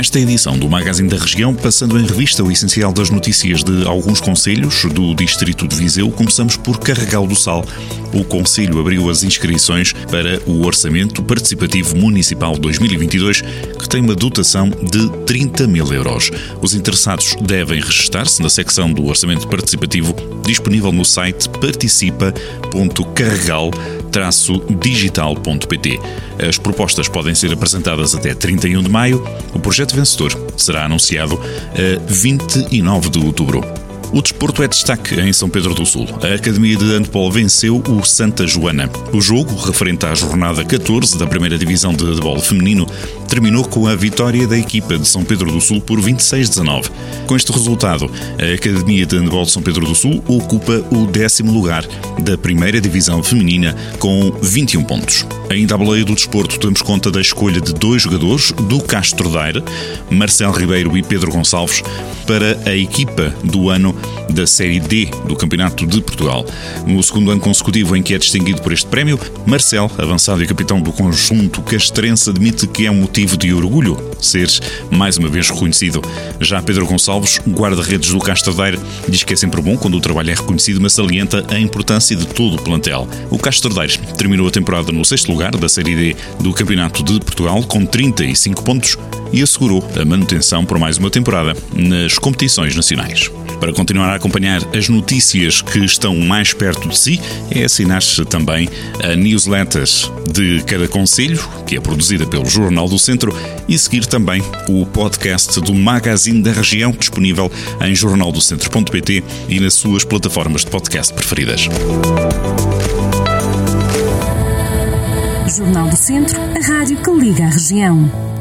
Nesta edição do Magazine da Região, passando em revista o essencial das notícias de alguns conselhos do Distrito de Viseu, começamos por Carregal do Sal. O Conselho abriu as inscrições para o Orçamento Participativo Municipal 2022, que tem uma dotação de 30 mil euros. Os interessados devem registar-se na secção do Orçamento Participativo disponível no site participa.carregal-digital.pt. As propostas podem ser apresentadas até 31 de maio. O projeto vencedor será anunciado a 29 de outubro. O desporto é destaque em São Pedro do Sul. A Academia de Handball venceu o Santa Joana. O jogo, referente à jornada 14 da primeira divisão de handball feminino, terminou com a vitória da equipa de São Pedro do Sul por 26-19. Com este resultado, a Academia de Handball de São Pedro do Sul ocupa o décimo lugar da primeira divisão feminina com 21 pontos. Ainda à boleia do desporto, temos conta da escolha de dois jogadores do Castro Daire, Marcelo Ribeiro e Pedro Gonçalves, para a equipa do ano da Série D do Campeonato de Portugal. No segundo ano consecutivo em que é distinguido por este prémio, Marcel, avançado e capitão do conjunto castrense, admite que é um motivo de orgulho ser mais uma vez reconhecido. Já Pedro Gonçalves, guarda-redes do Castro Daire, diz que é sempre bom quando o trabalho é reconhecido, mas salienta a importância de todo o plantel. O Castro Daire terminou a temporada no sexto lugar da Série D do Campeonato de Portugal com 35 pontos e assegurou a manutenção por mais uma temporada nas competições nacionais. Para continuar a acompanhar as notícias que estão mais perto de si, é assinar-se também a newsletters de cada conselho, que é produzida pelo Jornal do Centro, e seguir também o podcast do Magazine da Região, disponível em jornaldocentro.pt e nas suas plataformas de podcast preferidas. Jornal do Centro, a rádio que liga a região.